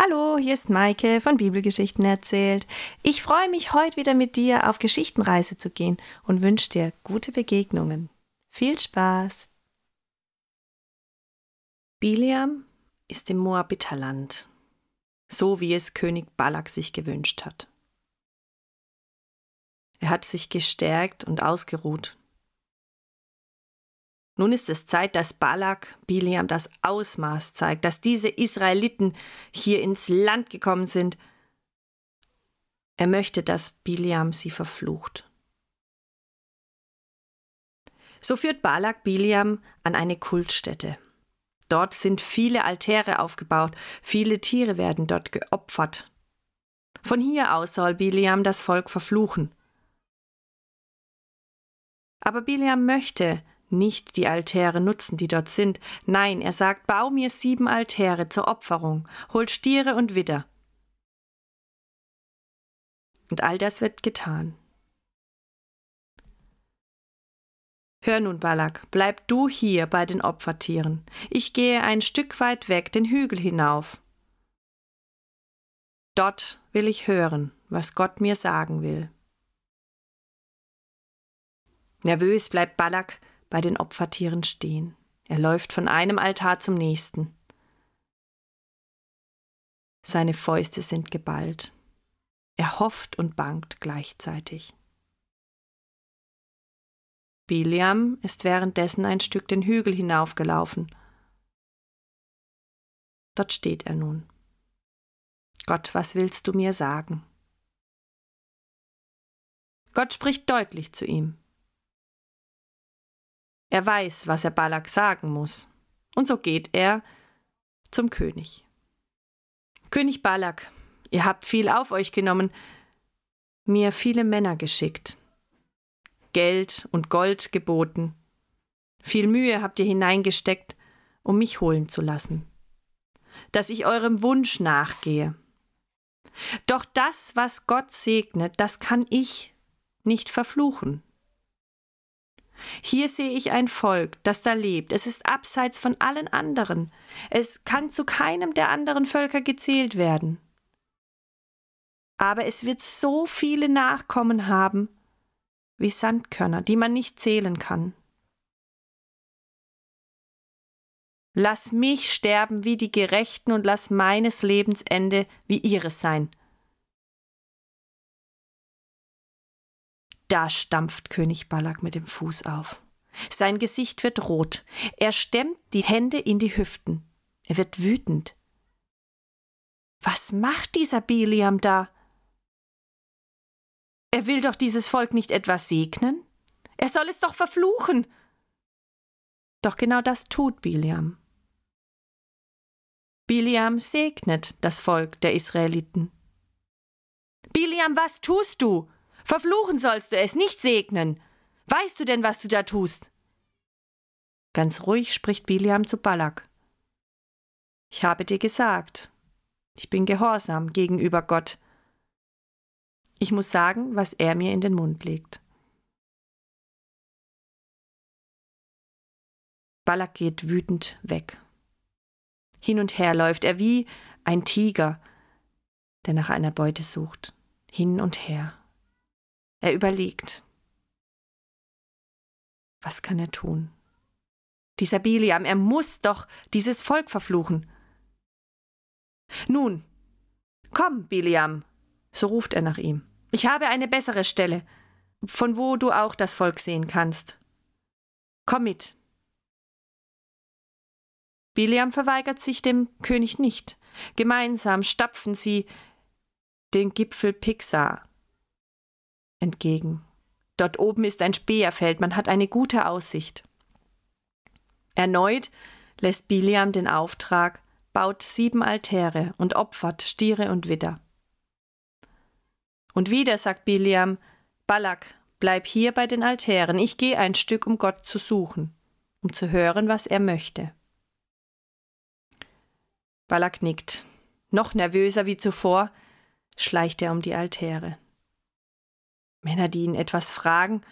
Hallo, hier ist Maike von Bibelgeschichten erzählt. Ich freue mich, heute wieder mit dir auf Geschichtenreise zu gehen und wünsche dir gute Begegnungen. Viel Spaß! Biliam ist im Moabiterland, so wie es König Balak sich gewünscht hat. Er hat sich gestärkt und ausgeruht nun ist es Zeit, dass Balak Biliam das Ausmaß zeigt, dass diese Israeliten hier ins Land gekommen sind. Er möchte, dass Biliam sie verflucht. So führt Balak Biliam an eine Kultstätte. Dort sind viele Altäre aufgebaut, viele Tiere werden dort geopfert. Von hier aus soll Biliam das Volk verfluchen. Aber Biliam möchte, nicht die Altäre nutzen, die dort sind. Nein, er sagt, bau mir sieben Altäre zur Opferung, hol Stiere und Widder. Und all das wird getan. Hör nun, Balak, bleib du hier bei den Opfertieren. Ich gehe ein Stück weit weg den Hügel hinauf. Dort will ich hören, was Gott mir sagen will. Nervös bleibt Balak bei den Opfertieren stehen. Er läuft von einem Altar zum nächsten. Seine Fäuste sind geballt. Er hofft und bangt gleichzeitig. Biliam ist währenddessen ein Stück den Hügel hinaufgelaufen. Dort steht er nun. Gott, was willst du mir sagen? Gott spricht deutlich zu ihm. Er weiß, was er Balak sagen muss. Und so geht er zum König. König Balak, ihr habt viel auf euch genommen, mir viele Männer geschickt, Geld und Gold geboten, viel Mühe habt ihr hineingesteckt, um mich holen zu lassen, dass ich eurem Wunsch nachgehe. Doch das, was Gott segnet, das kann ich nicht verfluchen. Hier sehe ich ein Volk, das da lebt. Es ist abseits von allen anderen. Es kann zu keinem der anderen Völker gezählt werden. Aber es wird so viele Nachkommen haben wie Sandkörner, die man nicht zählen kann. Lass mich sterben wie die Gerechten und lass meines Lebens Ende wie ihres sein. Da stampft König Balak mit dem Fuß auf. Sein Gesicht wird rot. Er stemmt die Hände in die Hüften. Er wird wütend. Was macht dieser Biliam da? Er will doch dieses Volk nicht etwas segnen? Er soll es doch verfluchen. Doch genau das tut Biliam. Biliam segnet das Volk der Israeliten. Biliam, was tust du? Verfluchen sollst du es, nicht segnen. Weißt du denn, was du da tust? Ganz ruhig spricht Biliam zu Balak. Ich habe dir gesagt, ich bin gehorsam gegenüber Gott. Ich muss sagen, was er mir in den Mund legt. Balak geht wütend weg. Hin und her läuft er wie ein Tiger, der nach einer Beute sucht. Hin und her. Er überlegt. Was kann er tun? Dieser Biliam, er muss doch dieses Volk verfluchen. Nun, komm, Biliam, so ruft er nach ihm. Ich habe eine bessere Stelle, von wo du auch das Volk sehen kannst. Komm mit. Biliam verweigert sich dem König nicht. Gemeinsam stapfen sie den Gipfel Pixar entgegen. Dort oben ist ein Späherfeld, man hat eine gute Aussicht. Erneut lässt Biliam den Auftrag, baut sieben Altäre und opfert Stiere und Widder. Und wieder sagt Biliam, Balak, bleib hier bei den Altären, ich gehe ein Stück, um Gott zu suchen, um zu hören, was er möchte. Balak nickt. Noch nervöser wie zuvor schleicht er um die Altäre. Männer, die ihn etwas fragen,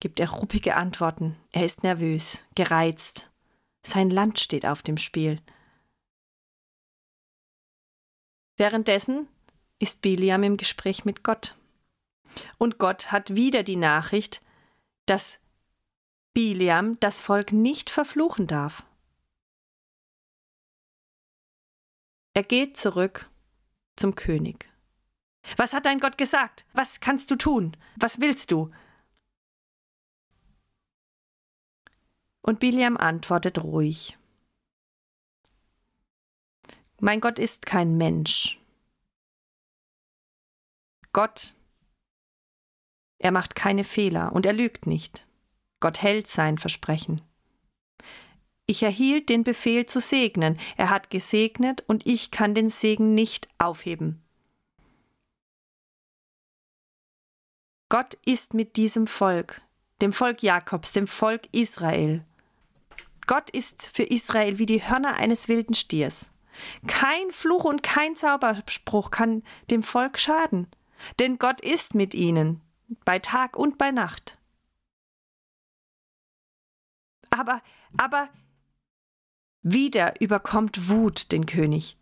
gibt er ruppige Antworten. Er ist nervös, gereizt. Sein Land steht auf dem Spiel. Währenddessen ist Biliam im Gespräch mit Gott. Und Gott hat wieder die Nachricht, dass Biliam das Volk nicht verfluchen darf. Er geht zurück zum König. Was hat dein Gott gesagt? Was kannst du tun? Was willst du? Und Biliam antwortet ruhig. Mein Gott ist kein Mensch. Gott, er macht keine Fehler und er lügt nicht. Gott hält sein Versprechen. Ich erhielt den Befehl zu segnen. Er hat gesegnet und ich kann den Segen nicht aufheben. Gott ist mit diesem Volk, dem Volk Jakobs, dem Volk Israel. Gott ist für Israel wie die Hörner eines wilden Stiers. Kein Fluch und kein Zauberspruch kann dem Volk schaden, denn Gott ist mit ihnen, bei Tag und bei Nacht. Aber, aber, wieder überkommt Wut den König.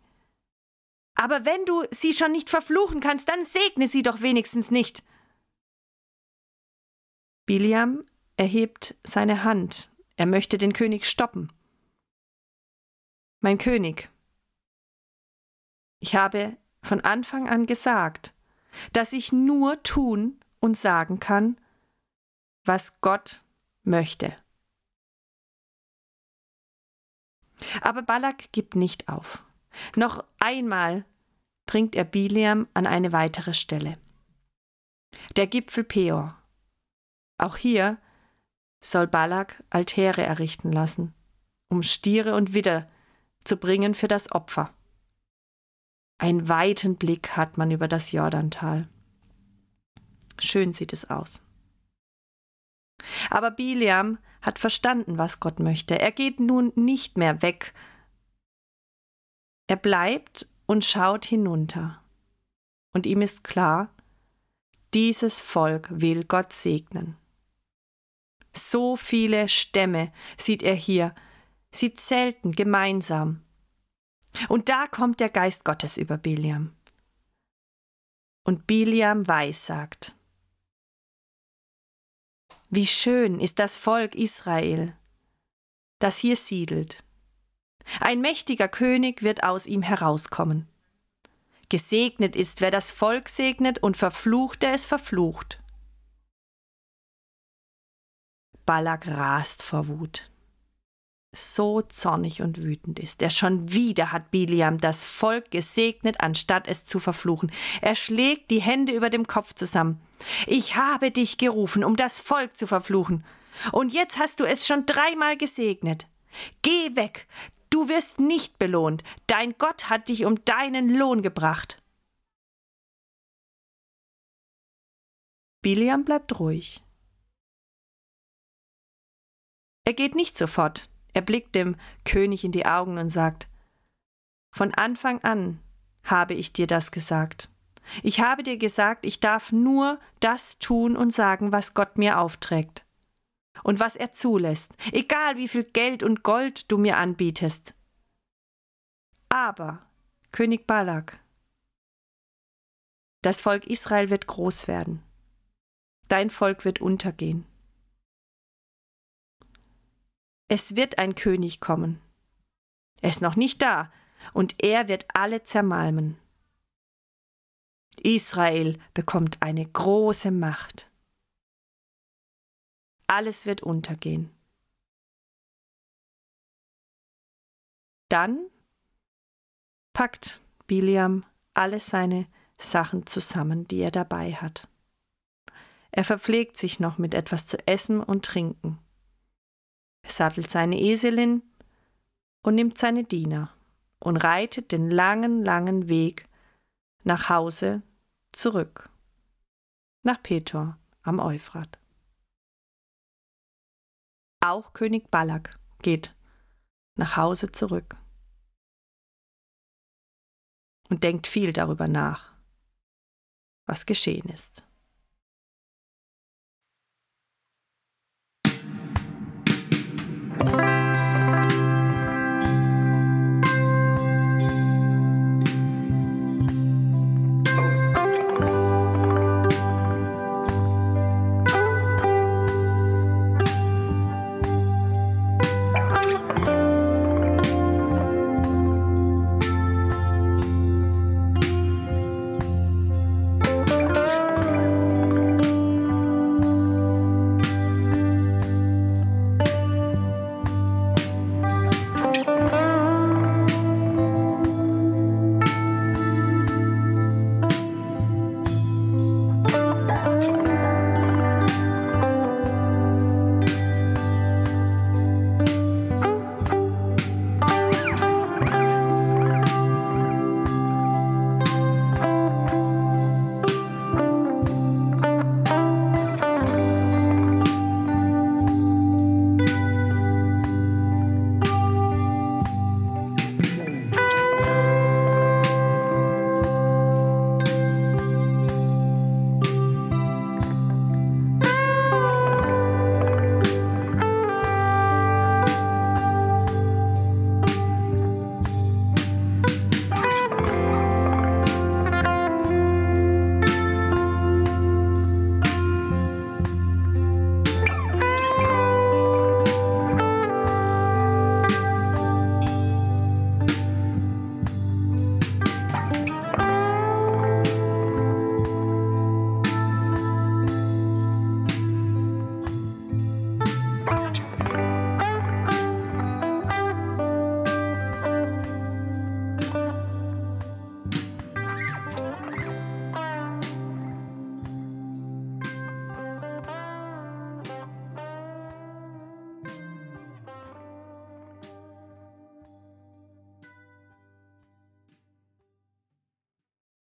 Aber wenn du sie schon nicht verfluchen kannst, dann segne sie doch wenigstens nicht. Biliam erhebt seine Hand, er möchte den König stoppen. Mein König, ich habe von Anfang an gesagt, dass ich nur tun und sagen kann, was Gott möchte. Aber Balak gibt nicht auf. Noch einmal bringt er Biliam an eine weitere Stelle. Der Gipfel Peor. Auch hier soll Balak Altäre errichten lassen, um Stiere und Widder zu bringen für das Opfer. Einen weiten Blick hat man über das Jordantal. Schön sieht es aus. Aber Biliam hat verstanden, was Gott möchte. Er geht nun nicht mehr weg. Er bleibt und schaut hinunter. Und ihm ist klar, dieses Volk will Gott segnen. So viele Stämme sieht er hier. Sie zelten gemeinsam. Und da kommt der Geist Gottes über Biliam. Und Biliam weissagt. Wie schön ist das Volk Israel, das hier siedelt. Ein mächtiger König wird aus ihm herauskommen. Gesegnet ist, wer das Volk segnet, und verflucht, der es verflucht. Balak rast vor Wut. So zornig und wütend ist er. Schon wieder hat Biliam das Volk gesegnet, anstatt es zu verfluchen. Er schlägt die Hände über dem Kopf zusammen. Ich habe dich gerufen, um das Volk zu verfluchen. Und jetzt hast du es schon dreimal gesegnet. Geh weg, du wirst nicht belohnt. Dein Gott hat dich um deinen Lohn gebracht. Biliam bleibt ruhig. Er geht nicht sofort. Er blickt dem König in die Augen und sagt Von Anfang an habe ich dir das gesagt. Ich habe dir gesagt, ich darf nur das tun und sagen, was Gott mir aufträgt und was er zulässt, egal wie viel Geld und Gold du mir anbietest. Aber, König Balak, das Volk Israel wird groß werden. Dein Volk wird untergehen. Es wird ein König kommen. Er ist noch nicht da, und er wird alle zermalmen. Israel bekommt eine große Macht. Alles wird untergehen. Dann packt Biliam alle seine Sachen zusammen, die er dabei hat. Er verpflegt sich noch mit etwas zu essen und trinken. Er sattelt seine Eselin und nimmt seine Diener und reitet den langen, langen Weg nach Hause zurück, nach Petor am Euphrat. Auch König Balak geht nach Hause zurück und denkt viel darüber nach, was geschehen ist.